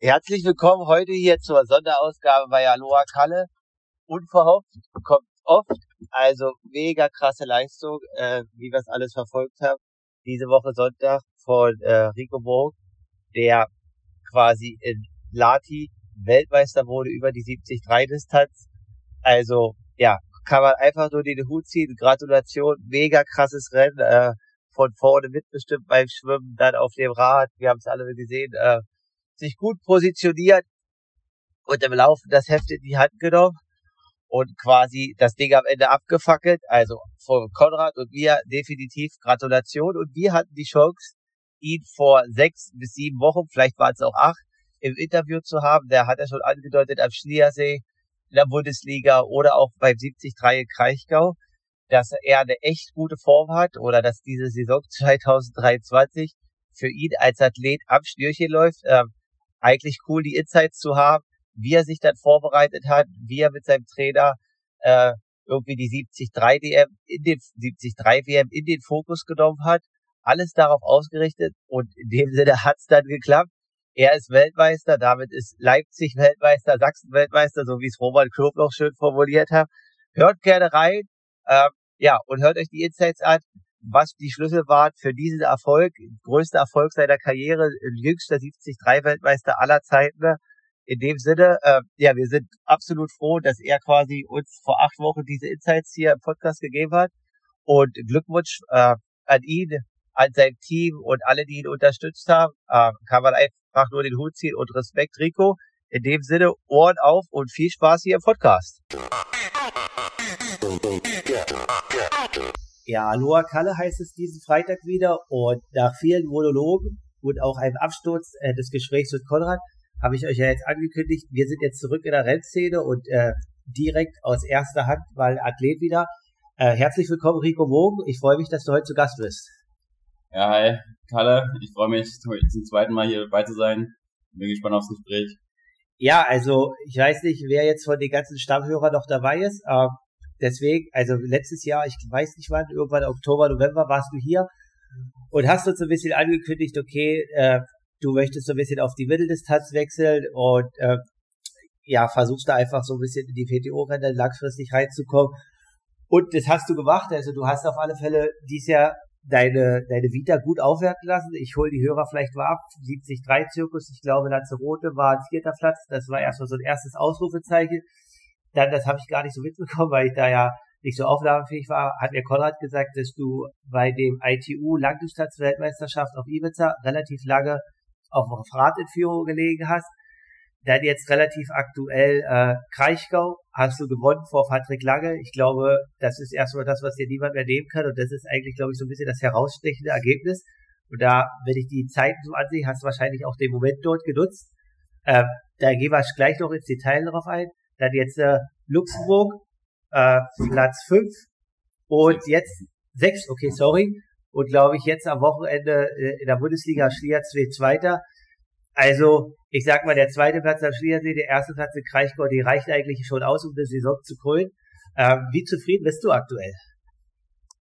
Herzlich willkommen heute hier zur Sonderausgabe bei Aloha Kalle. Unverhofft, kommt oft, also mega krasse Leistung, äh, wie wir es alles verfolgt haben. Diese Woche Sonntag von äh, Rico Borg, der quasi in Lati Weltmeister wurde über die 70-3-Distanz. Also, ja, kann man einfach nur den Hut ziehen. Gratulation, mega krasses Rennen. Äh, von vorne mitbestimmt beim Schwimmen, dann auf dem Rad. Wir haben es alle gesehen. Äh, sich gut positioniert und im Laufen das Heft in die Hand genommen und quasi das Ding am Ende abgefackelt. Also von Konrad und mir definitiv Gratulation. Und wir hatten die Chance, ihn vor sechs bis sieben Wochen, vielleicht waren es auch acht, im Interview zu haben. Der hat ja schon angedeutet am Schliersee in der Bundesliga oder auch beim 73 in Kraichgau, dass er eine echt gute Form hat oder dass diese Saison 2023 für ihn als Athlet am Schnürchen läuft. Ähm, eigentlich cool, die Insights zu haben, wie er sich dann vorbereitet hat, wie er mit seinem Trainer äh, irgendwie die 73 DM in den 73 WM in den Fokus genommen hat. Alles darauf ausgerichtet und in dem Sinne hat's dann geklappt. Er ist Weltmeister, damit ist Leipzig Weltmeister, Sachsen Weltmeister, so wie es Roman Knoblauch schön formuliert hat. Hört gerne rein, ähm, ja, und hört euch die Insights an, was die Schlüssel waren für diesen Erfolg, größter Erfolg seiner Karriere, jüngster 73 Weltmeister aller Zeiten in dem Sinne, äh, ja, wir sind absolut froh, dass er quasi uns vor acht Wochen diese Insights hier im Podcast gegeben hat. Und Glückwunsch äh, an ihn, an sein Team und alle, die ihn unterstützt haben. Äh, kann man einfach nur den Hut ziehen und Respekt, Rico. In dem Sinne, Ohren auf und viel Spaß hier im Podcast. Ja, Aloha Kalle heißt es diesen Freitag wieder und nach vielen Monologen und auch einem Absturz äh, des Gesprächs mit Konrad habe ich euch ja jetzt angekündigt, wir sind jetzt zurück in der Rennszene und äh, direkt aus erster Hand mal Athlet wieder. Äh, herzlich willkommen, Rico Wogen. Ich freue mich, dass du heute zu Gast bist. Ja, hi, Kalle. Ich freue mich, zum zweiten Mal hier dabei zu sein. Bin gespannt aufs Gespräch. Ja, also ich weiß nicht, wer jetzt von den ganzen Stammhörern noch dabei ist. Äh, deswegen, also letztes Jahr, ich weiß nicht wann, irgendwann Oktober, November warst du hier und hast uns ein bisschen angekündigt, okay, äh, du möchtest so ein bisschen auf die Mitteldistanz wechseln und äh, ja, versuchst da einfach so ein bisschen in die PTO-Rennen langfristig reinzukommen. Und das hast du gemacht. Also du hast auf alle Fälle dies Jahr deine, deine Vita gut aufwerten lassen. Ich hole die Hörer vielleicht mal ab. 73 Zirkus, ich glaube, Lanzarote war ein vierter Platz. Das war erstmal so ein erstes Ausrufezeichen. Dann, das habe ich gar nicht so mitbekommen, weil ich da ja nicht so aufnahmefähig war, hat mir Konrad gesagt, dass du bei dem ITU Langdistanz-Weltmeisterschaft auf Ibiza relativ lange auf Radentführung gelegen hast. Dann jetzt relativ aktuell äh, Kraichgau hast du gewonnen vor Patrick Lange. Ich glaube, das ist erstmal das, was dir niemand mehr nehmen kann. Und das ist eigentlich, glaube ich, so ein bisschen das herausstechende Ergebnis. Und da, wenn ich die Zeiten so ansehe, hast du wahrscheinlich auch den Moment dort genutzt. Ähm, da gehen wir gleich noch ins Detail drauf ein. Dann jetzt äh, Luxemburg, äh, Platz 5 und jetzt 6, okay, sorry und glaube ich jetzt am Wochenende äh, in der Bundesliga Schliersee Zweiter. Also ich sag mal, der zweite Platz am Schliersee, der erste Platz in Kraichgau, die reicht eigentlich schon aus, um die Saison zu krönen. Ähm, wie zufrieden bist du aktuell?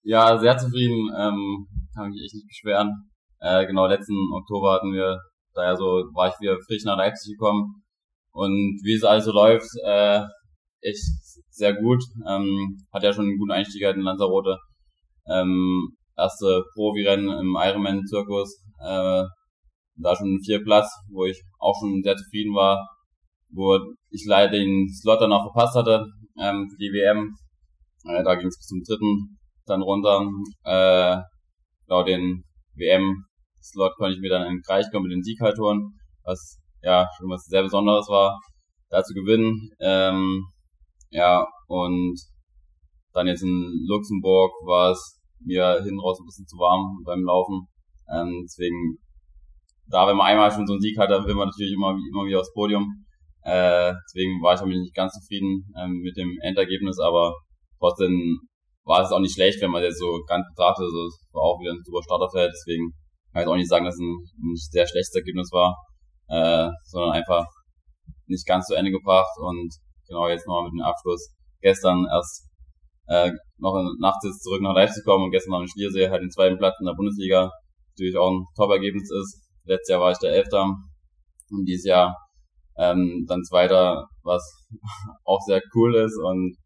Ja, sehr zufrieden, ähm, kann mich echt nicht beschweren. Äh, genau, letzten Oktober hatten wir, daher so, war ich wieder frisch nach Leipzig gekommen. Und wie es also läuft, äh, echt sehr gut. Ähm, hat ja schon einen guten Einstieg halt in Lanzarote. Ähm, erste Profirennen im Ironman-Zirkus. Äh, da schon vier Platz, wo ich auch schon sehr zufrieden war, wo ich leider den Slot dann auch verpasst hatte ähm, für die WM. Äh, da ging es bis zum dritten dann runter. Äh, genau den WM-Slot konnte ich mir dann in Kraichgau mit den Sieg halt holen, was ja schon was sehr Besonderes war, da zu gewinnen. Ähm, ja, und dann jetzt in Luxemburg war es mir hinten raus ein bisschen zu warm beim Laufen. Ähm, deswegen, da wenn man einmal schon so einen Sieg hat, dann will man natürlich immer, immer wieder aufs Podium. Äh, deswegen war ich damit nicht ganz zufrieden ähm, mit dem Endergebnis, aber trotzdem war es auch nicht schlecht, wenn man jetzt so ganz betrachtet. Also es war auch wieder ein super Starterfeld, deswegen kann ich auch nicht sagen, dass es ein, ein sehr schlechtes Ergebnis war, äh, sondern einfach nicht ganz zu Ende gebracht und genau jetzt nochmal mit dem Abschluss gestern erst äh, noch nachts jetzt zurück nach Leipzig kommen und gestern noch in Schliersee halt den zweiten Platz in der Bundesliga. Natürlich auch ein Top-Ergebnis ist. Letztes Jahr war ich der Elfter und dieses Jahr ähm, dann Zweiter, was auch sehr cool ist und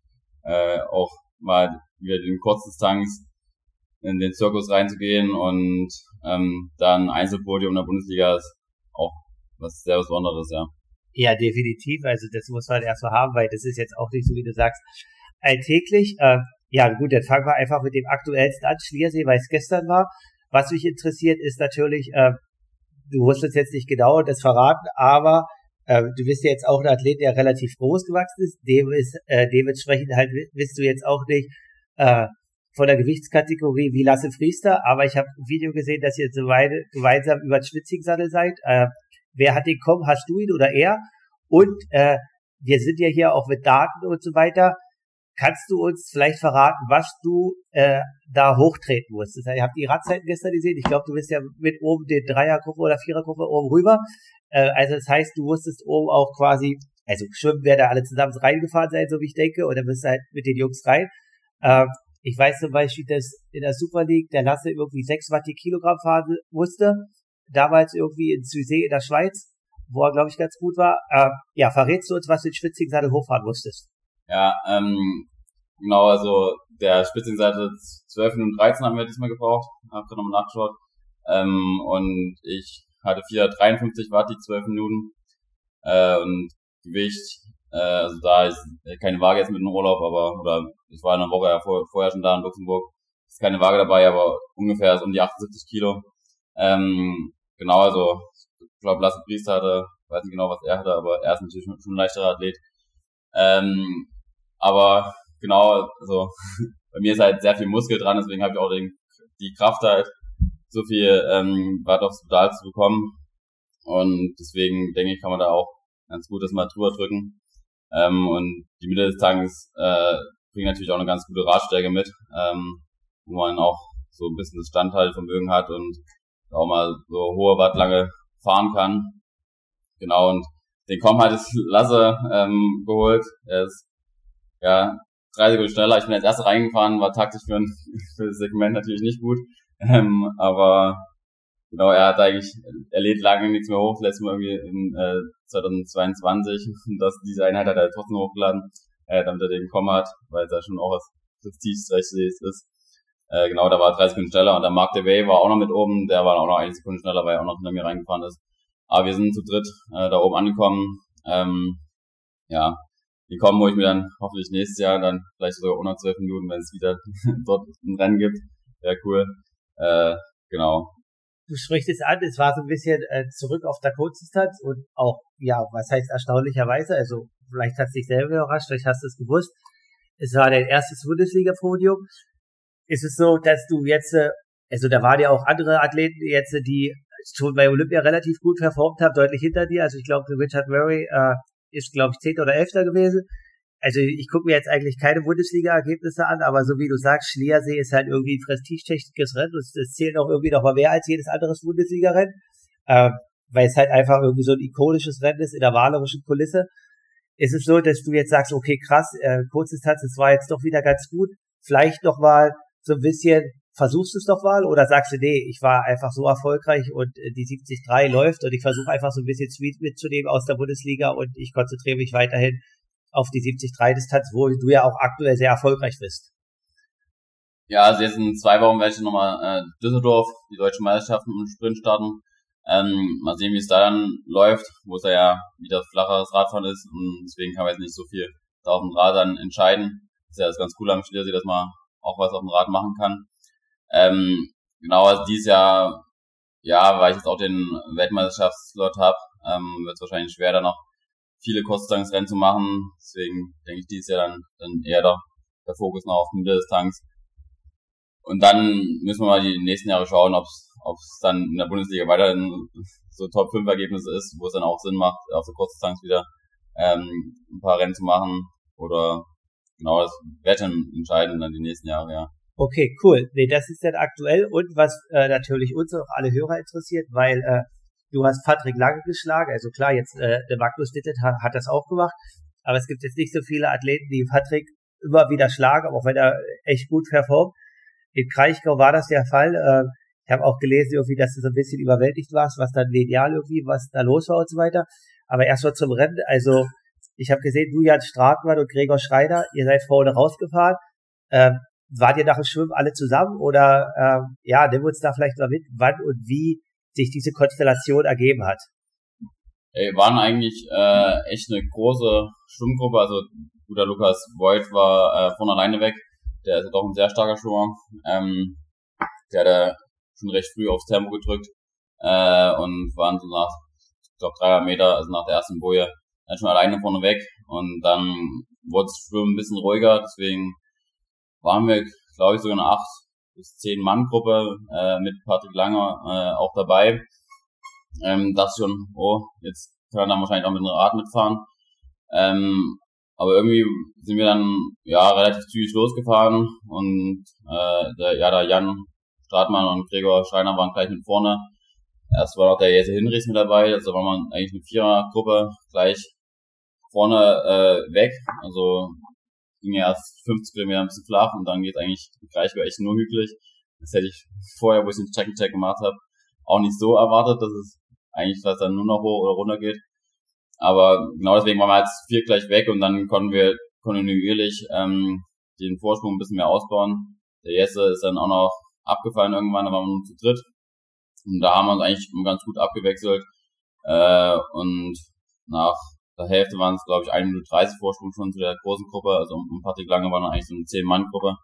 äh, auch mal wieder den Kurzdistanz in den Zirkus reinzugehen und ähm, dann Einzelpodium in der Bundesliga ist auch was sehr Besonderes, ja. Ja, definitiv. Also das muss man erst mal haben, weil das ist jetzt auch nicht so, wie du sagst, alltäglich. Äh, ja, gut, dann fangen wir einfach mit dem aktuellsten an, Schliersee, weil es gestern war. Was mich interessiert, ist natürlich, äh, du musst uns jetzt nicht genau das verraten, aber äh, du bist ja jetzt auch ein Athlet, der relativ groß gewachsen ist. Dem ist äh, dementsprechend halt bist du jetzt auch nicht äh, von der Gewichtskategorie wie Lasse Priester, aber ich habe ein Video gesehen, dass ihr so beide gemeinsam über den Schwitzingsattel seid. Äh, wer hat den kommen? Hast du ihn oder er? Und äh, wir sind ja hier auch mit Daten und so weiter. Kannst du uns vielleicht verraten, was du äh, da hochtreten musstest? Ihr habt die Radzeiten gestern gesehen. Ich glaube, du bist ja mit oben den Dreiergruppe oder Vierergruppe oben rüber. Äh, also das heißt, du musstest oben auch quasi, also schwimmen werden da alle zusammen reingefahren sein, so wie ich denke, dann bist du halt mit den Jungs rein. Äh, ich weiß zum Beispiel, dass in der Super League der Lasse irgendwie 6 Watt die Kilogramm fahren musste. Damals irgendwie in Züsee in der Schweiz, wo er, glaube ich, ganz gut war. Äh, ja, verrätst du uns, was du in Spitzingsattel hochfahren musstest? Ja, ähm, genau, also der Spitzingsattel 12 Minuten 13 haben wir diesmal gebraucht. Hab gerade nochmal nachgeschaut. Ähm, und ich hatte 453 Watt die 12 Minuten. Äh, und Gewicht äh, also da ist keine Waage jetzt mit dem Urlaub, aber oder ich war in einer Woche ja vor, vorher schon da in Luxemburg. Ist keine Waage dabei, aber ungefähr so um die 78 Kilo. Ähm, genau, also ich glaube Lasse Priester hatte, weiß nicht genau, was er hatte, aber er ist natürlich schon ein leichterer Athlet. Ähm, aber genau, also bei mir ist halt sehr viel Muskel dran, deswegen habe ich auch den, die Kraft halt, so viel ähm, Watt aufs Pedal zu bekommen. Und deswegen denke ich, kann man da auch ganz gut das mal drüber drücken. Ähm, und die Mitte des Tages äh, bringt natürlich auch eine ganz gute Radstärke mit, ähm, wo man auch so ein bisschen das Standhaltvermögen hat und auch mal so hohe Watt lange fahren kann. Genau, und den Kom hat es Lasse ähm, geholt. Er ist ja drei Sekunden schneller. Ich bin als erster reingefahren, war taktisch für, ein, für das Segment natürlich nicht gut. Ähm, aber genau, er hat eigentlich, er lädt lange nichts mehr hoch, letztes Mal irgendwie in äh, 2022. Und das, diese Einheit hat er trotzdem hochgeladen, äh, damit er den bekommen hat, weil es ja schon auch was prestigeträchtiges ist. Äh, genau, da war er 30 Sekunden schneller und der Mark DeWay war auch noch mit oben, der war auch noch eine Sekunde schneller, weil er auch noch hinter mir reingefahren ist. Aber wir sind zu dritt äh, da oben angekommen. Ähm, ja, die kommen, wo ich mir dann hoffentlich nächstes Jahr dann vielleicht sogar unter 12 Minuten, wenn es wieder dort ein Rennen gibt. Wäre cool. Äh, genau du sprichst es an, es war so ein bisschen äh, zurück auf der Kurzdistanz und auch, ja, was heißt erstaunlicherweise, also vielleicht hat es dich selber überrascht, vielleicht hast du es gewusst, es war dein erstes Bundesliga-Podium. Ist es so, dass du jetzt, äh, also da waren ja auch andere Athleten jetzt, die schon bei Olympia relativ gut performt haben, deutlich hinter dir, also ich glaube, Richard Murray äh, ist, glaube ich, Zehnter oder Elfter gewesen also ich gucke mir jetzt eigentlich keine Bundesliga-Ergebnisse an, aber so wie du sagst, Schliersee ist halt irgendwie ein prestigetechnisches Rennen und es zählt auch irgendwie noch mal mehr als jedes anderes Bundesliga-Rennen, äh, weil es halt einfach irgendwie so ein ikonisches Rennen ist in der malerischen Kulisse. Ist es so, dass du jetzt sagst, okay, krass, äh, Kurzdistanz, das war jetzt doch wieder ganz gut, vielleicht noch mal so ein bisschen, versuchst du es doch mal oder sagst du, nee, ich war einfach so erfolgreich und äh, die 73 läuft und ich versuche einfach so ein bisschen Sweet mitzunehmen aus der Bundesliga und ich konzentriere mich weiterhin auf die 70-3-Distanz, wo du ja auch aktuell sehr erfolgreich bist. Ja, also jetzt in zwei Wochen werde ich nochmal äh, Düsseldorf, die deutschen Meisterschaften im Sprint starten. Ähm, mal sehen, wie es da dann läuft, wo es ja wieder flacheres Radfahren ist und deswegen kann man jetzt nicht so viel da auf dem Rad dann entscheiden. Das ist ja das ganz cool am Schliersee, dass man auch was auf dem Rad machen kann. Ähm, genau, also dieses Jahr, ja, weil ich jetzt auch den Weltmeisterschaftsslot habe, ähm, wird es wahrscheinlich schwer, da noch viele Kurzdistanzrennen zu machen. Deswegen denke ich dieses Jahr dann, dann eher der, der Fokus noch auf Mitteldistanz. Und dann müssen wir mal die nächsten Jahre schauen, ob es dann in der Bundesliga weiterhin so Top 5 Ergebnisse ist, wo es dann auch Sinn macht, auf der Kurzdistanz wieder ähm, ein paar Rennen zu machen. Oder genau, das wird dann entscheiden dann die nächsten Jahre, ja. Okay, cool. Nee, das ist dann aktuell und was äh, natürlich uns auch alle Hörer interessiert, weil äh, Du hast Patrick Lange geschlagen, also klar, jetzt äh, der Magnus Dittet hat, hat das auch gemacht, aber es gibt jetzt nicht so viele Athleten, die Patrick immer wieder schlagen, auch wenn er echt gut performt. In Kraichgau war das der Fall. Äh, ich habe auch gelesen, irgendwie, dass du so ein bisschen überwältigt warst, was dann medial irgendwie, was da los war und so weiter. Aber erst mal zum Rennen. Also ich habe gesehen, du, Jan Stratmann und Gregor Schreider, ihr seid vorne rausgefahren. Ähm, wart ihr nach dem Schwimmen alle zusammen oder ähm, ja, nimm uns da vielleicht mal mit, wann und wie sich diese Konstellation ergeben hat. Ey, waren eigentlich äh, echt eine große Schwimmgruppe. Also guter Lukas Voigt war äh, von alleine weg. Der ist doch ein sehr starker Schwimmer. Ähm, der hat ja schon recht früh aufs Tempo gedrückt äh, und waren so nach, ich glaube, 300 Meter, also nach der ersten Boje, dann schon alleine vorne weg. Und dann wurde das Schwimmen ein bisschen ruhiger, deswegen waren wir, glaube ich, sogar eine 8 bis 10 Mann Gruppe äh, mit Patrick Langer äh, auch dabei. Ähm, das schon, oh, jetzt können wir dann wahrscheinlich auch mit einem Rad mitfahren. Ähm, aber irgendwie sind wir dann ja relativ zügig losgefahren und äh, der, ja, der Jan Stratmann und Gregor Schreiner waren gleich mit vorne. Erst war noch der Jesse Hinrichs mit dabei, also war man eigentlich eine Vierergruppe gleich vorne äh, weg. Also ging ja erst 50 Kilometer ein bisschen flach und dann geht eigentlich über echt nur hügelig. Das hätte ich vorher, wo ich den Check-and-Check gemacht habe, auch nicht so erwartet, dass es eigentlich fast dann nur noch hoch oder runter geht. Aber genau deswegen waren wir jetzt vier gleich weg und dann konnten wir kontinuierlich ähm, den Vorsprung ein bisschen mehr ausbauen. Der Jesse ist dann auch noch abgefallen irgendwann, da waren wir nur zu dritt. Und da haben wir uns eigentlich ganz gut abgewechselt. Äh, und nach der Hälfte waren es, glaube ich, 1 Minute 30 Vorsprung schon zu der großen Gruppe. Also um Patrick Lange war dann eigentlich so eine 10-Mann-Gruppe.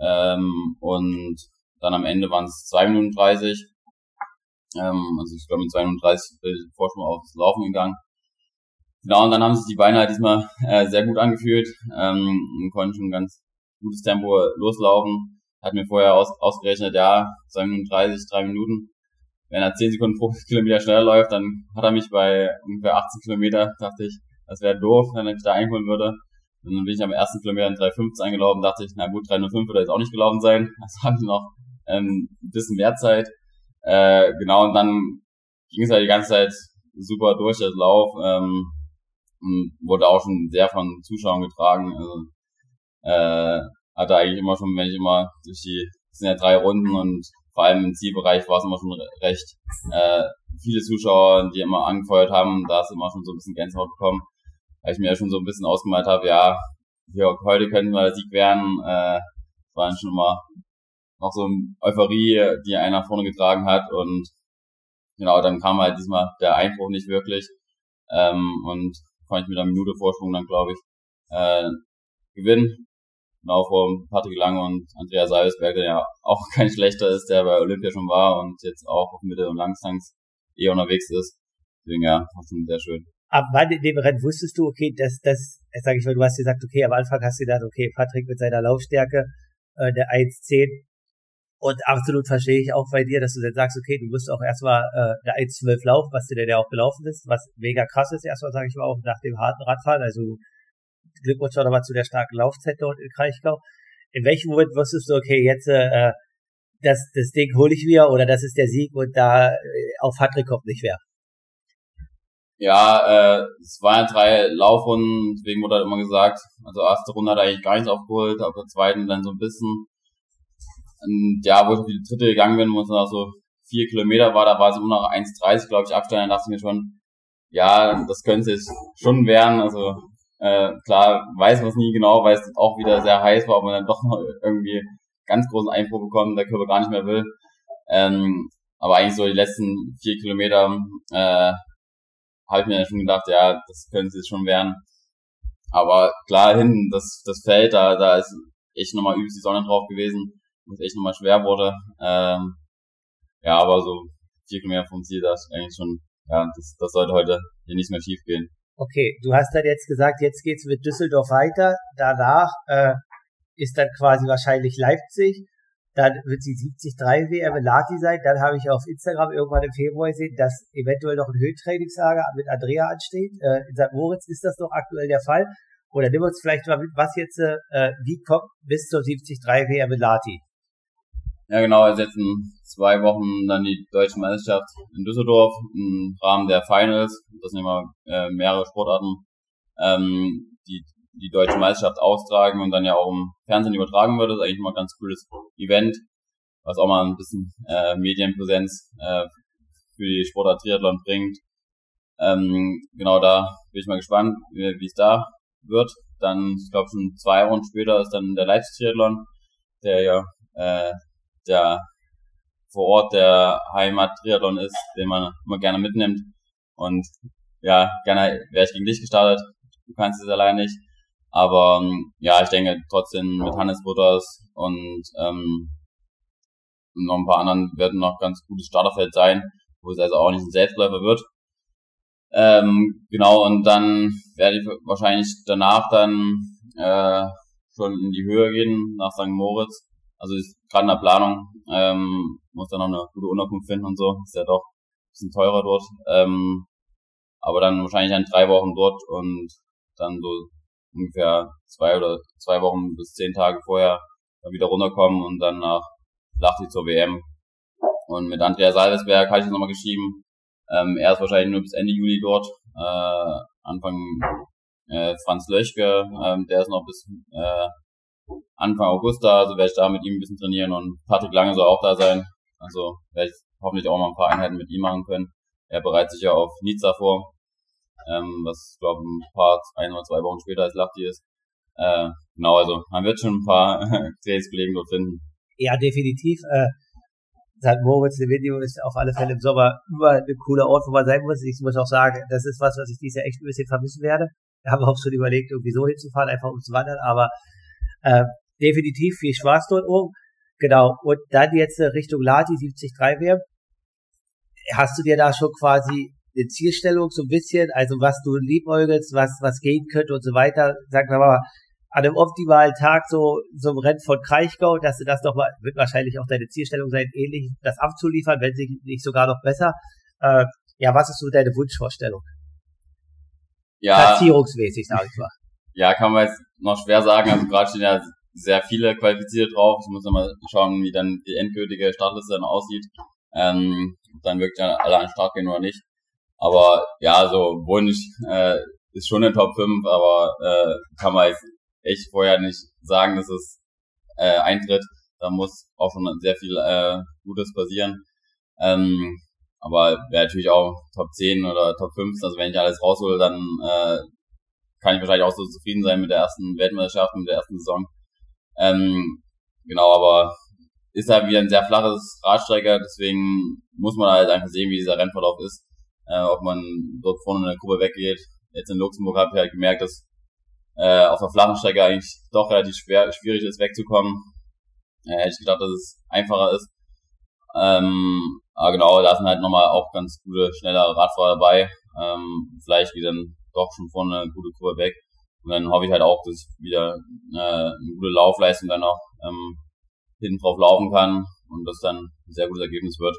Ähm, und dann am Ende waren es 2 Minuten 30. Ähm, also ich glaube mit 2 Minuten 30 Vorsprung aufs Laufen gegangen. Genau, und dann haben sich die Beine halt diesmal äh, sehr gut angefühlt ähm, und konnten schon ein ganz gutes Tempo loslaufen. Hat mir vorher aus, ausgerechnet, ja, 2 Minuten 30, 3 Minuten. Wenn er 10 Sekunden pro Kilometer schneller läuft, dann hat er mich bei ungefähr 18 Kilometer, dachte ich, das wäre doof, wenn er mich da einholen würde. Und dann bin ich am ersten Kilometer in 3,15 eingelaufen, dachte ich, na gut, 3,05 würde jetzt auch nicht gelaufen sein. Also hatte noch ähm, ein bisschen mehr Zeit. Äh, genau, und dann ging es halt die ganze Zeit super durch, das Lauf. Ähm, und wurde auch schon sehr von Zuschauern getragen. Also, äh, hatte eigentlich immer schon, wenn ich immer durch die, das sind ja drei Runden und vor allem im Zielbereich war es immer schon recht äh, viele Zuschauer, die immer angefeuert haben. Da ist immer schon so ein bisschen Gänsehaut bekommen, weil ich mir ja schon so ein bisschen ausgemalt habe, ja, für heute könnten wir der Sieg werden. Äh, war schon immer noch so eine Euphorie, die einer vorne getragen hat und genau, dann kam halt diesmal der Einbruch nicht wirklich. Ähm, und konnte ich mit einer Minute Vorsprung dann, glaube ich, äh, gewinnen. Genau vor Patrick Lange und Andrea Seibesberg, der ja auch kein schlechter ist, der bei Olympia schon war und jetzt auch auf Mitte- und Langstangs eh unterwegs ist. Deswegen ja, war schon sehr schön. Ab wann in dem Rennen wusstest du, okay, das, das, sag ich mal, du hast gesagt, okay, am Anfang hast du gedacht, okay, Patrick mit seiner Laufstärke, äh, der 1,10, und absolut verstehe ich auch bei dir, dass du dann sagst, okay, du wirst auch erstmal äh, der 1.12 laufen, was dir denn ja auch gelaufen ist, was mega krass ist, erstmal sage ich mal auch nach dem harten Radfahren. Also Glückwunsch auch nochmal zu der starken Laufzeit dort in Kraichgau. In welchem Moment wusstest du, okay, jetzt äh, das, das Ding hole ich mir oder das ist der Sieg und da äh, auf Patrick kommt nicht mehr? Ja, äh, es waren drei Laufrunden, deswegen wurde halt immer gesagt, also erste Runde hat eigentlich gar nichts aufgeholt, auf der zweiten dann so ein bisschen und ja, wo ich die dritte gegangen bin, wo es noch so vier Kilometer war, da war es immer noch 1,30, glaube ich, Abstand, dann dachte ich mir schon, ja, das könnte es schon werden. Also äh, klar weiß es nie genau, weil es auch wieder sehr heiß war, ob man dann doch noch irgendwie ganz großen Einbruch bekommt, der Körper gar nicht mehr will. Ähm, aber eigentlich so die letzten vier Kilometer äh, habe ich mir dann schon gedacht, ja, das könnte es schon werden. Aber klar, hinten, das, das Feld, da, da ist echt nochmal übelst die Sonne drauf gewesen wo es echt nochmal schwer wurde. Ähm, ja, aber so vier Kilometer vom Ziel, das ist eigentlich schon, ja, das, das sollte heute hier nicht mehr schief gehen. Okay, du hast dann jetzt gesagt, jetzt geht's mit Düsseldorf weiter. Danach äh, ist dann quasi wahrscheinlich Leipzig. Dann wird die 73 WM Lati sein. Dann habe ich auf Instagram irgendwann im Februar gesehen, dass eventuell noch ein Höhentrainingslager mit Andrea ansteht. Äh, in St. Moritz ist das noch aktuell der Fall. Oder nimm uns vielleicht mal mit, was jetzt, äh, wie kommt bis zur 73 WM Lati? Ja, genau, also jetzt in zwei Wochen dann die deutsche Meisterschaft in Düsseldorf im Rahmen der Finals. Das sind immer äh, mehrere Sportarten. Ähm, die die deutsche Meisterschaft austragen und dann ja auch im Fernsehen übertragen wird. Das ist eigentlich mal ein ganz cooles Event, was auch mal ein bisschen äh, Medienpräsenz äh, für die Sportart Triathlon bringt. Ähm, genau da bin ich mal gespannt, wie es da wird. Dann, ich glaube schon zwei Wochen später ist dann der Leipzig-Triathlon, der ja äh, der vor Ort der Heimat-Triathlon ist, den man immer gerne mitnimmt. Und ja, gerne wäre ich gegen dich gestartet. Du kannst es allein nicht. Aber ähm, ja, ich denke trotzdem mit Hannes Butters und ähm, noch ein paar anderen werden noch ganz gutes Starterfeld sein, wo es also auch nicht ein Selbstläufer wird. Ähm, genau, und dann werde ich wahrscheinlich danach dann äh, schon in die Höhe gehen, nach St. Moritz. Also ist gerade in der Planung, ähm, muss dann noch eine gute Unterkunft finden und so. Ist ja doch ein bisschen teurer dort. Ähm, aber dann wahrscheinlich dann drei Wochen dort und dann so ungefähr zwei oder zwei Wochen bis zehn Tage vorher wieder runterkommen und dann nach Lachti zur WM. Und mit Andrea Salvesberg habe ich das nochmal geschrieben. Ähm, er ist wahrscheinlich nur bis Ende Juli dort. Äh, Anfang äh, Franz Löschke, ähm, der ist noch bis äh, Anfang August da, also werde ich da mit ihm ein bisschen trainieren und Patrick Lange soll auch da sein. Also werde ich hoffentlich auch mal ein paar Einheiten mit ihm machen können. Er bereitet sich ja auf Nizza vor, ähm, was glaube ein paar, ein oder zwei Wochen später als Lachti ist. Äh, genau, also man wird schon ein paar Trainingskollegen dort finden. Ja, definitiv. Äh, St. Moritz, der Video ist auf alle Fälle im Sommer über ein cooler Ort, wo man sein muss. Ich muss auch sagen, das ist was, was ich dieses Jahr echt ein bisschen vermissen werde. Ich habe auch schon überlegt, irgendwie so hinzufahren, einfach um zu wandern, aber äh, definitiv viel Spaß dort oben. Genau. Und dann jetzt Richtung Lati 73 WM. Hast du dir da schon quasi eine Zielstellung so ein bisschen, also was du liebäugelst, was, was gehen könnte und so weiter? Sag mal, an einem optimalen Tag so, so ein Rennen von Kraichgau, dass du das doch mal, wird wahrscheinlich auch deine Zielstellung sein, ähnlich das abzuliefern, wenn sich nicht sogar noch besser. Äh, ja, was ist so deine Wunschvorstellung? Ja. Platzierungsmäßig, sag ich mal. Ja, kann man jetzt noch schwer sagen. Also gerade stehen ja sehr viele qualifiziert drauf. Ich muss nochmal schauen, wie dann die endgültige Startliste dann aussieht. Ähm, dann wirklich alle an den Start gehen oder nicht. Aber ja, so Wunsch äh, ist schon in Top 5, aber äh, kann man jetzt echt vorher nicht sagen, dass es äh, eintritt. Da muss auch schon sehr viel äh, Gutes passieren. Ähm, aber wäre natürlich auch Top 10 oder Top 5. Also wenn ich alles raushole, dann äh, kann ich wahrscheinlich auch so zufrieden sein mit der ersten Weltmeisterschaft, mit der ersten Saison. Ähm, genau, aber ist halt wieder ein sehr flaches Radstrecker, deswegen muss man halt einfach sehen, wie dieser Rennverlauf ist, äh, ob man dort vorne in der Gruppe weggeht. Jetzt in Luxemburg habe ich halt gemerkt, dass äh, auf der flachen Strecke eigentlich doch relativ schwer, schwierig ist wegzukommen. Äh, hätte ich gedacht, dass es einfacher ist. Ähm, aber genau, da sind halt nochmal auch ganz gute, schnelle Radfahrer dabei. Ähm, vielleicht wie dann doch schon vorne eine gute Kurve weg. Und dann hoffe ich halt auch, dass ich wieder äh, eine gute Laufleistung dann noch ähm, hinten drauf laufen kann und das dann ein sehr gutes Ergebnis wird.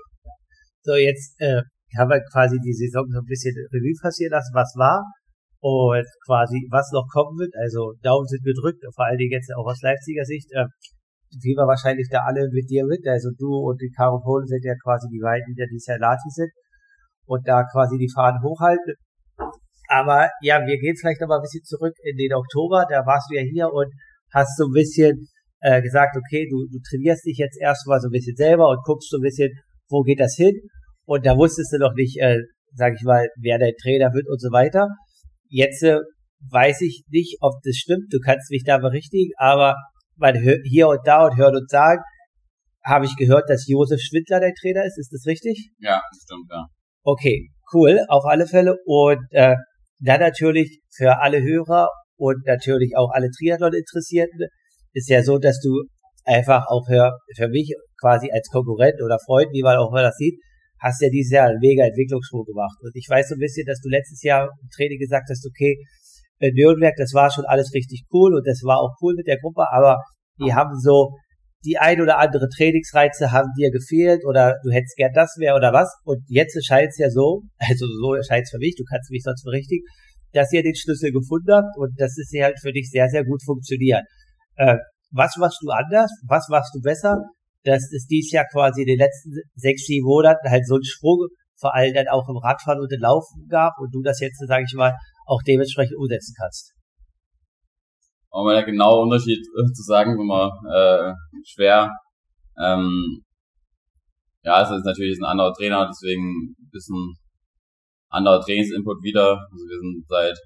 So, jetzt äh, haben wir quasi die Saison so ein bisschen Revue passieren lassen, was war und quasi was noch kommen wird. Also Daumen sind gedrückt, vor allen Dingen jetzt auch aus Leipziger Sicht. Äh, wie wir wahrscheinlich da alle mit dir mit. Also du und die Caro Polen sind ja quasi die beiden, die dieses Lati sind und da quasi die Fahnen hochhalten. Aber ja, wir gehen vielleicht noch mal ein bisschen zurück in den Oktober. Da warst du ja hier und hast so ein bisschen äh, gesagt, okay, du, du trainierst dich jetzt erstmal so ein bisschen selber und guckst so ein bisschen, wo geht das hin? Und da wusstest du noch nicht, äh, sag ich mal, wer dein Trainer wird und so weiter. Jetzt äh, weiß ich nicht, ob das stimmt. Du kannst mich da berichtigen, aber man hört hier und da und hört und sagen, habe ich gehört, dass Josef Schwindler dein Trainer ist. Ist das richtig? Ja, das stimmt, ja. Okay, cool, auf alle Fälle. Und äh, dann natürlich für alle Hörer und natürlich auch alle Triathlon-Interessierten ist ja so, dass du einfach auch für, für mich quasi als Konkurrent oder Freund, wie man auch mal das sieht, hast ja dieses Jahr einen mega Entwicklungssprung gemacht. Und ich weiß so ein bisschen, dass du letztes Jahr im Training gesagt hast, okay, in Nürnberg, das war schon alles richtig cool und das war auch cool mit der Gruppe, aber die haben so die ein oder andere Trainingsreize haben dir gefehlt oder du hättest gern das mehr oder was. Und jetzt scheint es ja so, also so scheint es für mich, du kannst mich sonst berichtigen, dass ihr den Schlüssel gefunden habt und das ist ja halt für dich sehr, sehr gut funktioniert. Äh, was machst du anders? Was machst du besser? Dass es dies Jahr quasi in den letzten sechs, sieben Monaten halt so einen Sprung, vor allem dann auch im Radfahren und im Laufen gab und du das jetzt, sage ich mal, auch dementsprechend umsetzen kannst. Um mal der genaue Unterschied äh, zu sagen, ist immer äh, schwer. Ähm, ja, es ist natürlich ein anderer Trainer, deswegen ein bisschen anderer Trainingsinput wieder. Also wir sind seit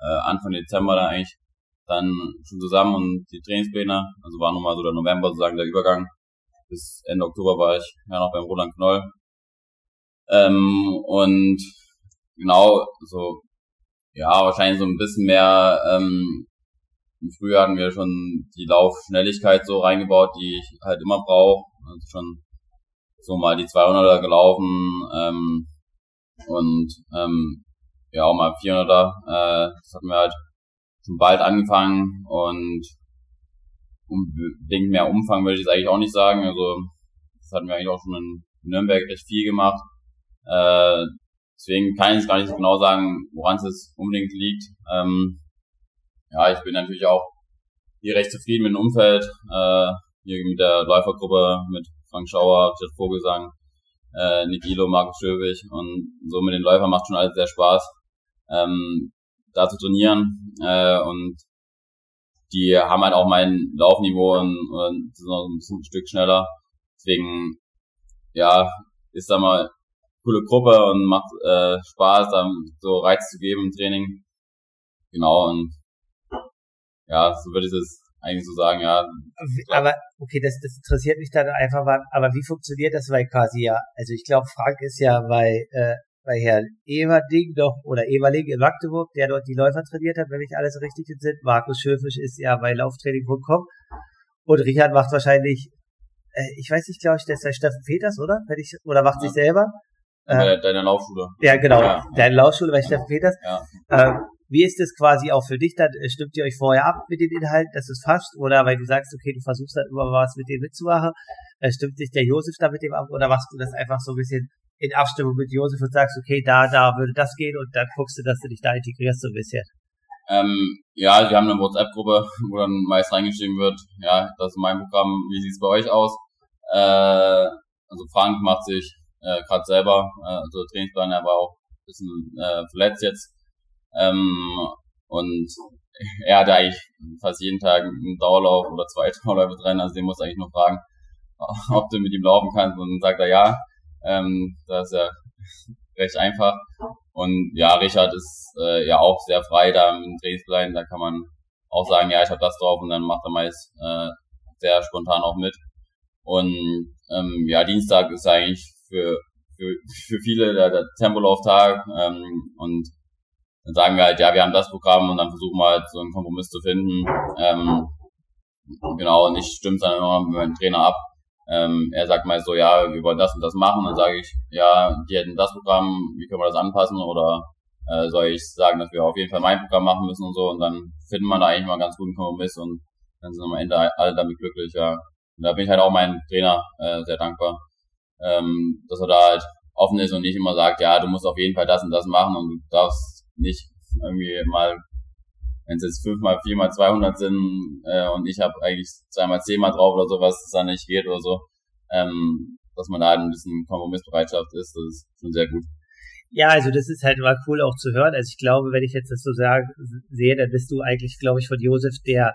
äh, Anfang Dezember da eigentlich dann schon zusammen und die Trainingspläne, also war nochmal so der November sozusagen der Übergang. Bis Ende Oktober war ich ja noch beim Roland Knoll. Ähm, und genau, so, ja, wahrscheinlich so ein bisschen mehr, ähm, im Frühjahr hatten wir schon die Laufschnelligkeit so reingebaut, die ich halt immer brauche. Also schon so mal die 200er gelaufen, ähm, und, ähm, ja, auch mal 400er, äh, das hatten wir halt schon bald angefangen und unbedingt mehr Umfang würde ich jetzt eigentlich auch nicht sagen. Also das hatten wir eigentlich auch schon in Nürnberg recht viel gemacht. Äh, deswegen kann ich gar nicht genau sagen, woran es unbedingt liegt. Ähm, ja, ich bin natürlich auch hier recht zufrieden mit dem Umfeld. Äh, hier mit der Läufergruppe, mit Frank Schauer, Richard Vogelsang, äh, Nikilo, Markus Schöwig und so mit den Läufern macht schon alles sehr Spaß. Ähm, da zu trainieren äh, und die haben halt auch mein Laufniveau und, und sind noch ein, Stück schneller. Deswegen, ja, ist da mal coole Gruppe und macht äh, Spaß, da so Reiz zu geben im Training. Genau, und ja, so würde ich es eigentlich so sagen, ja. Aber okay, das, das interessiert mich dann einfach mal, aber wie funktioniert das, weil quasi ja, also ich glaube, Frank ist ja bei äh, bei Herrn Everding doch, oder Everling in Magdeburg, der dort die Läufer trainiert hat, wenn mich alles richtig sind. Markus Schöfisch ist ja bei Lauftraining.com. Und Richard macht wahrscheinlich, äh, ich weiß nicht, glaube ich, der ist der Steffen Peters, oder? Wenn ich, oder macht ja. sich selber. Bei äh, deiner Laufschule. Ja, genau. Ja. Deine Laufschule bei Steffen Peters. Ja. Ähm, wie ist es quasi auch für dich dann? Äh, stimmt ihr euch vorher ab mit den Inhalten, dass es fasst? Oder weil du sagst, okay, du versuchst dann immer was mit dem mitzumachen. Äh, stimmt sich der Josef da mit dem ab? Oder machst du das einfach so ein bisschen in Abstimmung mit Josef und sagst, okay, da, da würde das gehen und dann guckst du, dass du dich da integrierst so ein bisschen. Ähm, ja, wir haben eine WhatsApp-Gruppe, wo dann meist reingeschrieben wird, ja, das ist mein Programm, wie sieht's bei euch aus? Äh, also Frank macht sich äh, gerade selber, äh, also Trainingsplan, er war auch ein bisschen äh, verletzt jetzt. Ähm, und er hat eigentlich fast jeden Tag einen Dauerlauf oder zwei Dauerläufe drin, also den muss eigentlich nur fragen, ob du mit ihm laufen kannst und dann sagt er ja. Ähm, das ist ja recht einfach. Und ja, Richard ist äh, ja auch sehr frei da im Trainingsplan. Da kann man auch sagen, ja, ich habe das drauf und dann macht er meist äh, sehr spontan auch mit. Und ähm, ja, Dienstag ist eigentlich für, für, für viele der, der Tempolauftag ähm, und dann sagen wir halt, ja, wir haben das Programm und dann versuchen wir halt so einen Kompromiss zu finden. Ähm, genau, und ich stimme dann immer mit meinem Trainer ab, ähm, er sagt mal so, ja, wir wollen das und das machen. Dann sage ich, ja, die hätten das Programm, wie können wir das anpassen? Oder äh, soll ich sagen, dass wir auf jeden Fall mein Programm machen müssen und so? Und dann finden wir da eigentlich mal einen ganz guten Kompromiss und dann sind am Ende alle damit glücklich, ja. Und da bin ich halt auch meinem Trainer äh, sehr dankbar, ähm, dass er da halt offen ist und nicht immer sagt, ja, du musst auf jeden Fall das und das machen und du darfst nicht irgendwie mal wenn es jetzt fünfmal, viermal 200 sind äh, und ich habe eigentlich zweimal zehnmal drauf oder so, was es dann nicht geht oder so, ähm, dass man da ein bisschen Kompromissbereitschaft ist, das ist schon sehr gut. Ja, also das ist halt mal cool auch zu hören. Also ich glaube, wenn ich jetzt das so sage, sehe, dann bist du eigentlich, glaube ich, von Josef der,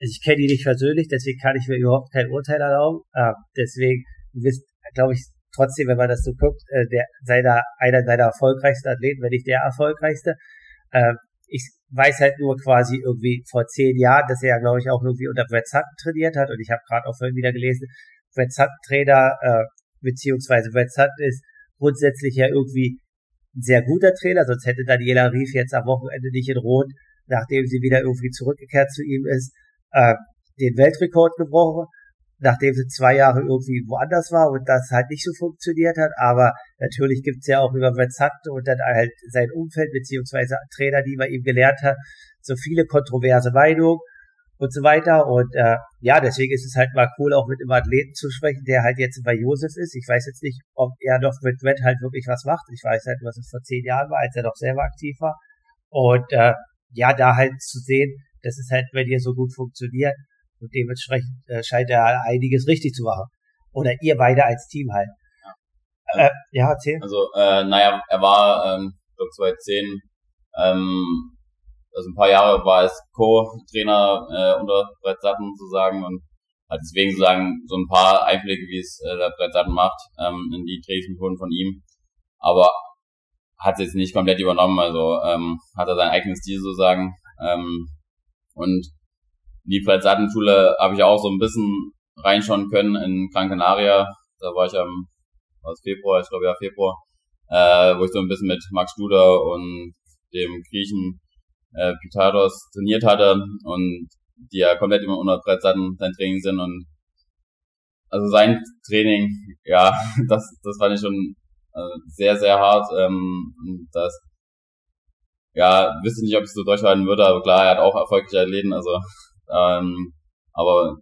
also ich kenne ihn nicht persönlich, deswegen kann ich mir überhaupt kein Urteil erlauben. Äh, deswegen, du bist, glaube ich, trotzdem, wenn man das so guckt, äh, der seiner, einer seiner erfolgreichsten Athleten, wenn nicht der erfolgreichste. Äh, ich weiß halt nur quasi irgendwie vor zehn Jahren, dass er ja, glaube ich, auch irgendwie unter Brett Sutton trainiert hat. Und ich habe gerade auch vorhin wieder gelesen, Brett Sutton Trainer, äh, beziehungsweise Brett Sutton ist grundsätzlich ja irgendwie ein sehr guter Trainer, sonst hätte Daniela Rief jetzt am Wochenende nicht in Rot, nachdem sie wieder irgendwie zurückgekehrt zu ihm ist, äh, den Weltrekord gebrochen nachdem sie zwei Jahre irgendwie woanders war und das halt nicht so funktioniert hat. Aber natürlich gibt's ja auch über Verzant und dann halt sein Umfeld beziehungsweise Trainer, die man ihm gelernt hat, so viele kontroverse Meinungen und so weiter. Und äh, ja, deswegen ist es halt mal cool, auch mit einem Athleten zu sprechen, der halt jetzt bei Josef ist. Ich weiß jetzt nicht, ob er doch mit Red halt wirklich was macht. Ich weiß halt, was es vor zehn Jahren war, als er noch selber aktiv war. Und äh, ja, da halt zu sehen, dass es halt bei dir so gut funktioniert, und dementsprechend äh, scheint er einiges richtig zu machen. Oder ihr beide als Team halt. Ja, äh, ja erzähl. Also, äh, naja, er war, ähm, ich glaube 2010, ähm, also ein paar Jahre war als Co-Trainer äh, unter Brett Satten sozusagen und hat deswegen sozusagen so ein paar Einblicke, wie es äh, der Brett Satten macht, ähm, in die Trainingsmethoden von ihm. Aber hat es jetzt nicht komplett übernommen, also ähm, hat er seinen eigenen Stil sozusagen. Ähm, und die Brett Satten Schule habe ich auch so ein bisschen reinschauen können in Gran Canaria. Da war ich am was Februar, ich glaube ja Februar, äh, wo ich so ein bisschen mit Max Studer und dem Griechen äh, Pythagoras trainiert hatte und die ja komplett immer unter sein, sein Training sind und also sein Training, ja, das, das fand ich schon äh, sehr, sehr hart. Ähm, das, ja, wüsste nicht, ob ich so durchhalten würde, aber klar, er hat auch erfolgreiche Athleten, also ähm, aber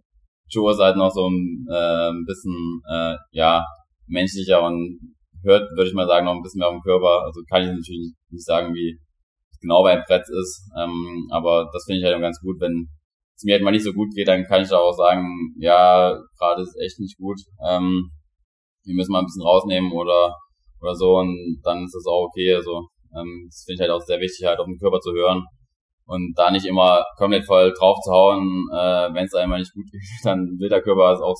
Joe ist halt noch so ein, äh, bisschen, äh, ja, menschlicher und hört, würde ich mal sagen, noch ein bisschen mehr auf den Körper. Also kann ich natürlich nicht sagen, wie genau beim Brett ist. Ähm, aber das finde ich halt ganz gut, wenn es mir halt mal nicht so gut geht, dann kann ich da auch sagen, ja, gerade ist echt nicht gut. Ähm, wir müssen mal ein bisschen rausnehmen oder oder so und dann ist das auch okay. Also ähm, das finde ich halt auch sehr wichtig, halt auf den Körper zu hören und da nicht immer komplett voll drauf zu hauen, äh, wenn es einmal nicht gut geht, dann will der Körper es auch,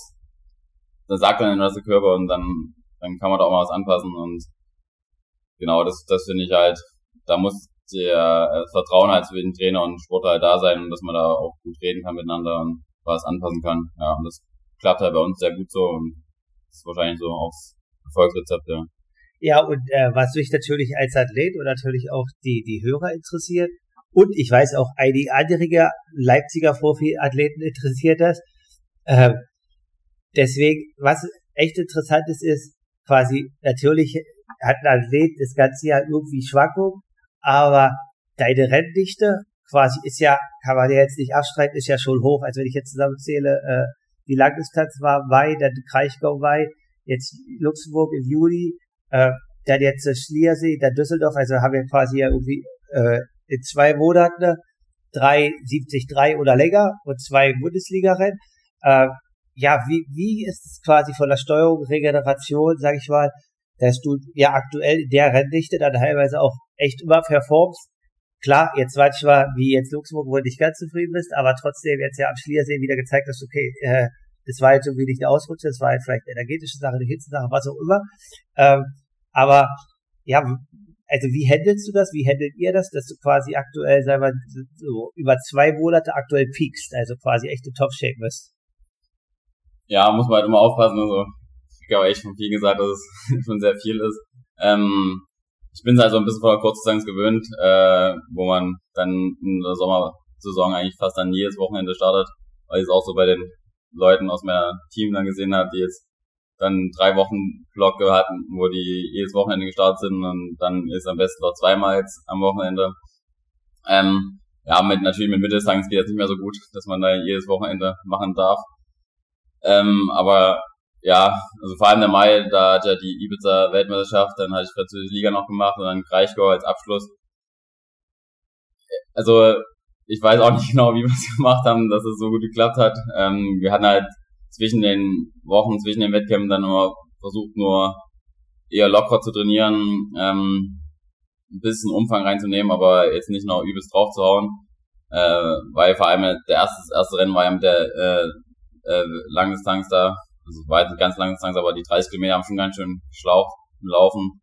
dann sagt dann der Körper und dann dann kann man da auch mal was anpassen und genau, das, das finde ich halt, da muss der äh, Vertrauen halt zwischen Trainer und Sportler halt da sein und dass man da auch gut reden kann miteinander und was anpassen kann. Ja, und das klappt halt bei uns sehr gut so und ist wahrscheinlich so auch Erfolgsrezept, ja. Ja, und äh, was mich natürlich als Athlet und natürlich auch die, die Hörer interessiert, und ich weiß auch einige andere Leipziger Profi-Athleten interessiert das. Äh, deswegen, was echt interessant ist, ist quasi, natürlich hat ein Athlet das ganze Jahr irgendwie Schwankungen, aber deine Renndichte quasi ist ja, kann man ja jetzt nicht abstreiten, ist ja schon hoch. Also wenn ich jetzt zusammenzähle, äh, die Langdistanz war Mai, dann Kraichgau Mai, jetzt Luxemburg im Juli, äh, dann jetzt Schliersee, dann Düsseldorf, also haben wir quasi ja irgendwie äh, in zwei Monaten drei 73 oder länger und zwei Bundesliga-Rennen. Äh, ja, wie, wie ist es quasi von der Steuerung, Regeneration, sag ich mal, dass du ja aktuell in der Renndichte dann teilweise auch echt immer performst. Klar, jetzt manchmal, wie jetzt Luxemburg, wo du nicht ganz zufrieden bist, aber trotzdem jetzt ja am Schliersee wieder gezeigt hast, okay, äh, das war jetzt irgendwie nicht eine Ausrutsche, das war jetzt vielleicht eine energetische Sache, eine Hitzensache, was auch immer. Ähm, aber ja, also wie handelst du das? Wie handelt ihr das, dass du quasi aktuell, sagen wir, so über zwei Monate aktuell peakst, also quasi echte Top-Shape bist? Ja, muss man halt immer aufpassen. Also, ich habe echt von viel gesagt, dass es schon sehr viel ist. Ähm, ich bin halt so ein bisschen von der Kurzdistanz gewöhnt, äh, wo man dann in der Sommersaison eigentlich fast dann jedes Wochenende startet, weil ich es auch so bei den Leuten aus meiner Team dann gesehen habe, die jetzt dann drei Wochen Blocke hatten, wo die jedes Wochenende gestartet sind und dann ist am besten noch zweimal jetzt am Wochenende. Ähm, ja, mit natürlich mit Mitteldistanz geht das nicht mehr so gut, dass man da jedes Wochenende machen darf. Ähm, aber ja, also vor allem der Mai, da hat ja die Ibiza Weltmeisterschaft, dann hatte ich französische Liga noch gemacht und dann Kraichgau als Abschluss. Also ich weiß auch nicht genau, wie wir es gemacht haben, dass es so gut geklappt hat. Ähm, wir hatten halt zwischen den Wochen, zwischen den Wettkämpfen dann immer versucht, nur eher locker zu trainieren, ähm, ein bisschen Umfang reinzunehmen, aber jetzt nicht noch übelst drauf zu hauen. Äh, weil vor allem der erste, das erste Rennen war ja mit der äh, äh, Langdistanz da, also war jetzt nicht ganz Langdistanz, aber die 30 Kilometer haben schon ganz schön Schlauch laufen.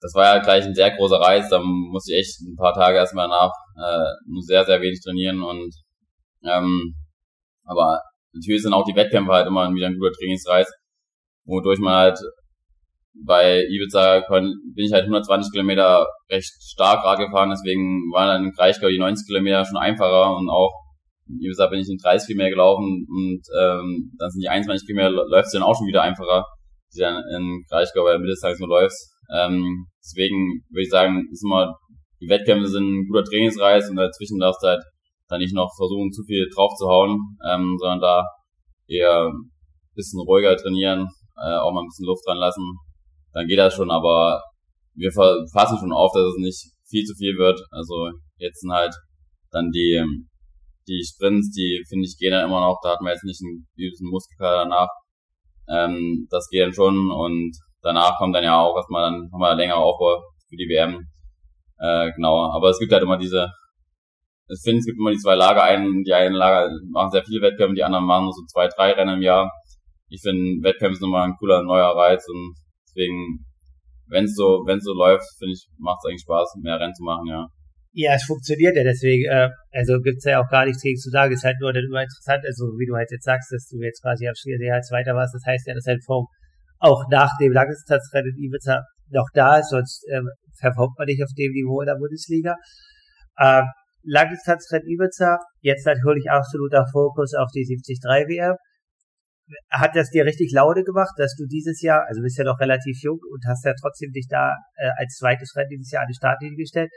Das war ja gleich ein sehr großer Reiz, da musste ich echt ein paar Tage erstmal nach äh, nur sehr, sehr wenig trainieren und ähm, aber natürlich sind auch die Wettkämpfe halt immer wieder ein guter Trainingsreiz, wodurch man halt bei Ibiza bin ich halt 120 Kilometer recht stark Rad gefahren, deswegen waren dann in Kraichgau die 90 Kilometer schon einfacher und auch wie gesagt, bin ich in 30 Kilometer gelaufen und ähm, dann sind die 21 Kilometer, läuft dann auch schon wieder einfacher, die dann in Kraichgau bei Mitteltags nur läufst. Ähm, deswegen würde ich sagen, ist immer, die Wettkämpfe sind ein guter Trainingsreiz und dazwischen darfst du halt dann nicht noch versuchen, zu viel drauf zu hauen, ähm, sondern da eher ein bisschen ruhiger trainieren, äh, auch mal ein bisschen Luft dran lassen. Dann geht das schon, aber wir fassen schon auf, dass es nicht viel zu viel wird. Also jetzt sind halt dann die die Sprints, die finde ich gehen dann immer noch, da hat man jetzt nicht einen übelsten Muskelkater danach. Ähm, das geht dann schon und danach kommt dann ja auch erstmal dann nochmal länger Aufbau für die WM. Äh, genau, aber es gibt halt immer diese ich finde, es gibt immer die zwei Lager. Einen, die einen Lager machen sehr viele Wettkämpfe, die anderen machen so zwei, drei Rennen im Jahr. Ich finde, Wettkämpfe sind immer ein cooler neuer Reiz und deswegen, wenn es so, wenn so läuft, finde ich, macht es eigentlich Spaß, mehr Rennen zu machen, ja. Ja, es funktioniert ja deswegen, äh, also gibt's ja auch gar nichts gegen zu sagen, ist halt nur dann immer interessant, also wie du halt jetzt sagst, dass du jetzt quasi am Schliersee als Zweiter warst, das heißt ja, dass halt Form auch nach dem Langdistanzrennen Ibiza noch da ist, sonst ähm, verfolgt man nicht auf dem Niveau in der Bundesliga. Ähm, Langdistanzrennen Ibiza, jetzt natürlich absoluter Fokus auf die 73 WM. Hat das dir richtig Laune gemacht, dass du dieses Jahr, also bist ja noch relativ jung und hast ja trotzdem dich da äh, als zweites Rennen dieses Jahr an die Startlinie gestellt.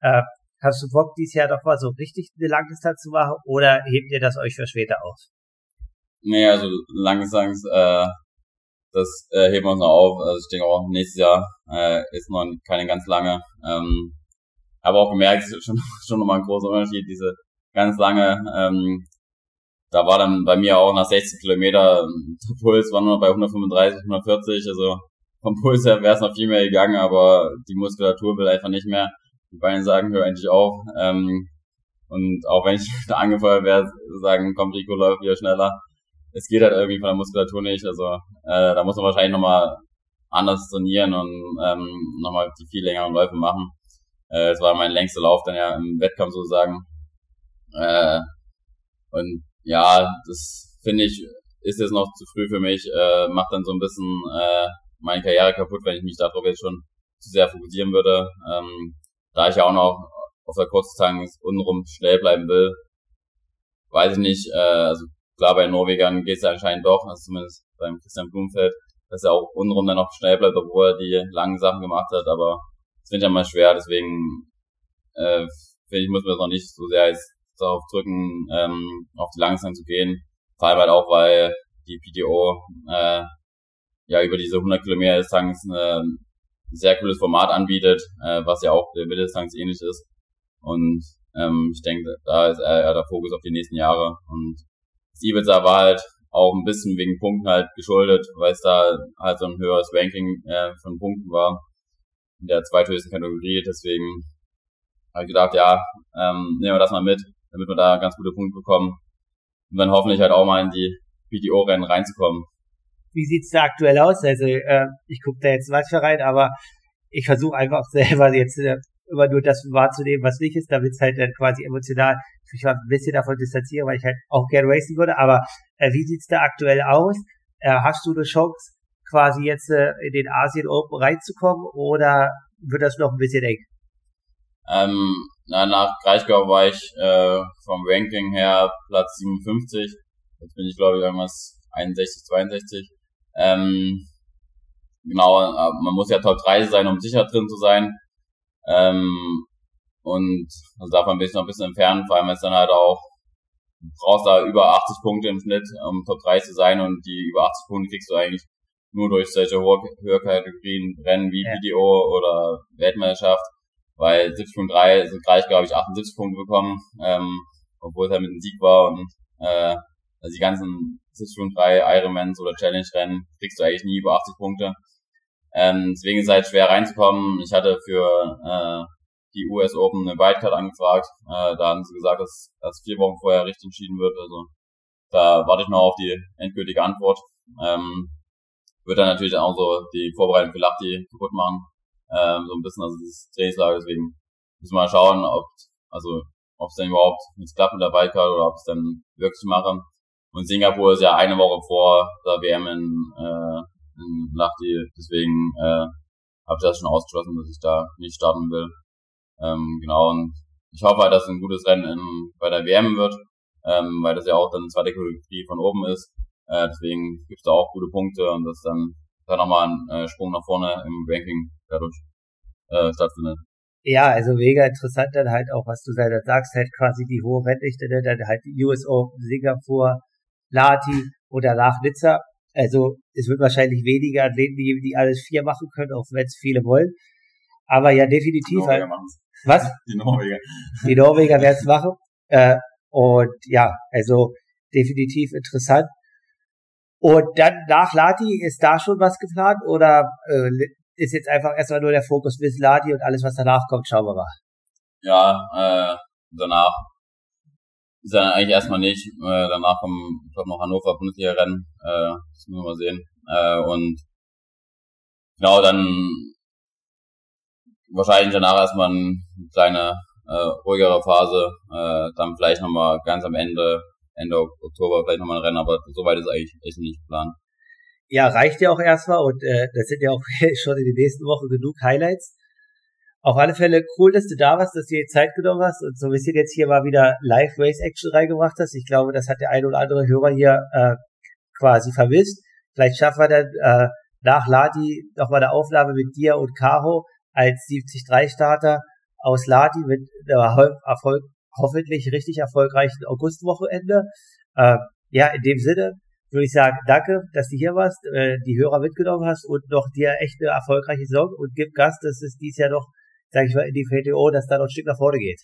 Äh, hast du Bock, dieses Jahr doch mal so richtig eine Langdistanz zu machen oder hebt ihr das euch für später auf? Nee, also Langdistanz, äh, das äh, heben wir uns noch auf. Also ich denke auch nächstes Jahr äh, ist noch keine ganz lange. Ähm, habe auch gemerkt, schon, schon nochmal ein großer Unterschied, diese ganz lange, ähm, da war dann bei mir auch nach 60 Kilometer, der Puls war nur bei 135, 140, also vom Puls her wäre es noch viel mehr gegangen, aber die Muskulatur will einfach nicht mehr. Die Beine sagen, hör endlich auf. Ähm, und auch wenn ich da angefeuert wäre, sagen, komm Rico, läuft wieder schneller. Es geht halt irgendwie von der Muskulatur nicht, also äh, da muss man wahrscheinlich nochmal anders trainieren und ähm, nochmal die viel längeren Läufe machen. Äh, das war mein längster Lauf dann ja im Wettkampf sozusagen. Äh, und ja, das finde ich, ist jetzt noch zu früh für mich, äh, macht dann so ein bisschen äh, meine Karriere kaputt, wenn ich mich darauf jetzt schon zu sehr fokussieren würde. Ähm, da ich ja auch noch auf der Kurzdistanz unrum schnell bleiben will, weiß ich nicht, äh, also klar, bei Norwegern geht es ja anscheinend doch, also zumindest beim Christian Blumfeld, dass er auch unrum dann noch schnell bleibt, obwohl er die langen Sachen gemacht hat, aber es wird ja mal schwer, deswegen äh, finde ich, muss man das noch nicht so sehr jetzt darauf drücken, ähm, auf die Langsamkeit zu gehen. Vor allem halt auch, weil die PTO äh, ja über diese 100 Kilometer Distanz äh, ein sehr cooles Format anbietet, äh, was ja auch der Mitteldistanz ähnlich ist. Und ähm, ich denke, da ist eher der Fokus auf die nächsten Jahre. Und das war halt auch ein bisschen wegen Punkten halt geschuldet, weil es da halt so ein höheres Ranking äh, von Punkten war in der zweithöchsten Kategorie. Deswegen habe ich gedacht, ja, ähm, nehmen wir das mal mit, damit wir da ganz gute Punkte bekommen. Und dann hoffentlich halt auch mal in die PTO-Rennen reinzukommen. Wie sieht's da aktuell aus? Also äh, ich gucke da jetzt manchmal rein, aber ich versuche einfach selber jetzt äh, immer nur das wahrzunehmen, was nicht ist, damit es halt dann quasi emotional ich war ein bisschen davon distanzieren, weil ich halt auch gerne racen würde, aber äh, wie sieht's da aktuell aus? Äh, hast du eine Chance, quasi jetzt äh, in den Asien Open reinzukommen oder wird das noch ein bisschen eng? Ähm, na, nach Kraichgau war ich äh, vom Ranking her Platz 57. Jetzt bin ich glaube ich irgendwas 61, 62. Ähm, genau, äh, man muss ja Top 3 sein, um sicher drin zu sein. Ähm, und also davon bin ich noch ein bisschen entfernt, vor allem ist dann halt auch, du brauchst da über 80 Punkte im Schnitt, um Top 3 zu sein und die über 80 Punkte kriegst du eigentlich nur durch solche Höherkategorien Rennen wie ja. Video oder Weltmeisterschaft, weil 70.3 sind gleich, glaube ich, 78 Punkte bekommen, ähm, obwohl es halt mit dem Sieg war und äh, also die ganzen 70.3 Ironmans oder Challenge-Rennen kriegst du eigentlich nie über 80 Punkte. Ähm, deswegen ist es halt schwer reinzukommen. Ich hatte für äh, die US Open eine Wildcard angefragt. Äh, da haben sie gesagt, dass das vier Wochen vorher richtig entschieden wird. Also da warte ich noch auf die endgültige Antwort. Ähm, wird dann natürlich auch so die Vorbereitung für Lachti kaputt machen. Ähm, so ein bisschen, also dieses Trainingslager, deswegen müssen wir mal schauen, ob, also, ob es denn überhaupt klappt mit der Wildcard oder ob es dann wirklich mache. Und Singapur ist ja eine Woche vor der WM in, äh, in Lachti, deswegen äh, habe ich das schon ausgeschlossen, dass ich da nicht starten will. Ähm, genau, und ich hoffe halt, dass es ein gutes Rennen in, bei der WM wird, ähm, weil das ja auch dann zweite Kategorie von oben ist. Äh, deswegen gibt es da auch gute Punkte und das dann da nochmal ein äh, Sprung nach vorne im Ranking dadurch äh, stattfindet. Ja, also mega interessant dann halt auch, was du da sagst, halt quasi die hohe Renndichte, ne? dann halt die US Open, Singapur, Lati oder nach Nizza. Also es wird wahrscheinlich weniger Athleten geben, die alles vier machen können, auch wenn es viele wollen. Aber ja, definitiv halt. Was? Die Norweger. Die Norweger werden es machen. Äh, und ja, also definitiv interessant. Und dann nach Lati, ist da schon was geplant oder äh, ist jetzt einfach erstmal nur der Fokus bis Lati und alles, was danach kommt, schauen wir mal. Ja, äh, danach ist dann eigentlich erstmal nicht. Äh, danach kommen, ich glaube, noch Hannover Bundesliga-Rennen. Äh, das müssen wir mal sehen. Äh, und genau, dann wahrscheinlich danach erstmal eine kleine äh, ruhigere Phase. Äh, dann vielleicht nochmal ganz am Ende, Ende Oktober vielleicht nochmal ein Rennen, aber soweit ist eigentlich echt nicht geplant. Ja, reicht ja auch erstmal und äh, das sind ja auch schon in den nächsten Wochen genug Highlights. Auf alle Fälle cool, dass du da warst, dass du dir Zeit genommen hast und so ein bisschen jetzt hier mal wieder Live Race Action reingebracht hast. Ich glaube, das hat der ein oder andere Hörer hier äh, quasi vermisst. Vielleicht schaffen wir dann äh, nach Ladi nochmal eine Aufnahme mit dir und Caro als 73-Starter aus Ladi mit einem Erfolg, hoffentlich richtig erfolgreichen Augustwochenende. Äh, ja, in dem Sinne würde ich sagen, danke, dass du hier warst, äh, die Hörer mitgenommen hast und noch dir echt eine erfolgreiche Saison und gib Gas, dass es dies Jahr noch sage ich mal, in die VTO, dass da noch ein Stück nach vorne geht.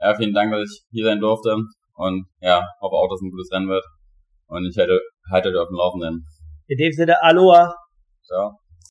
Ja, vielen Dank, dass ich hier sein durfte und ja, hoffe auch, dass es ein gutes Rennen wird und ich halte, halte euch auf dem Laufenden. In dem Sinne, Aloha. Ciao.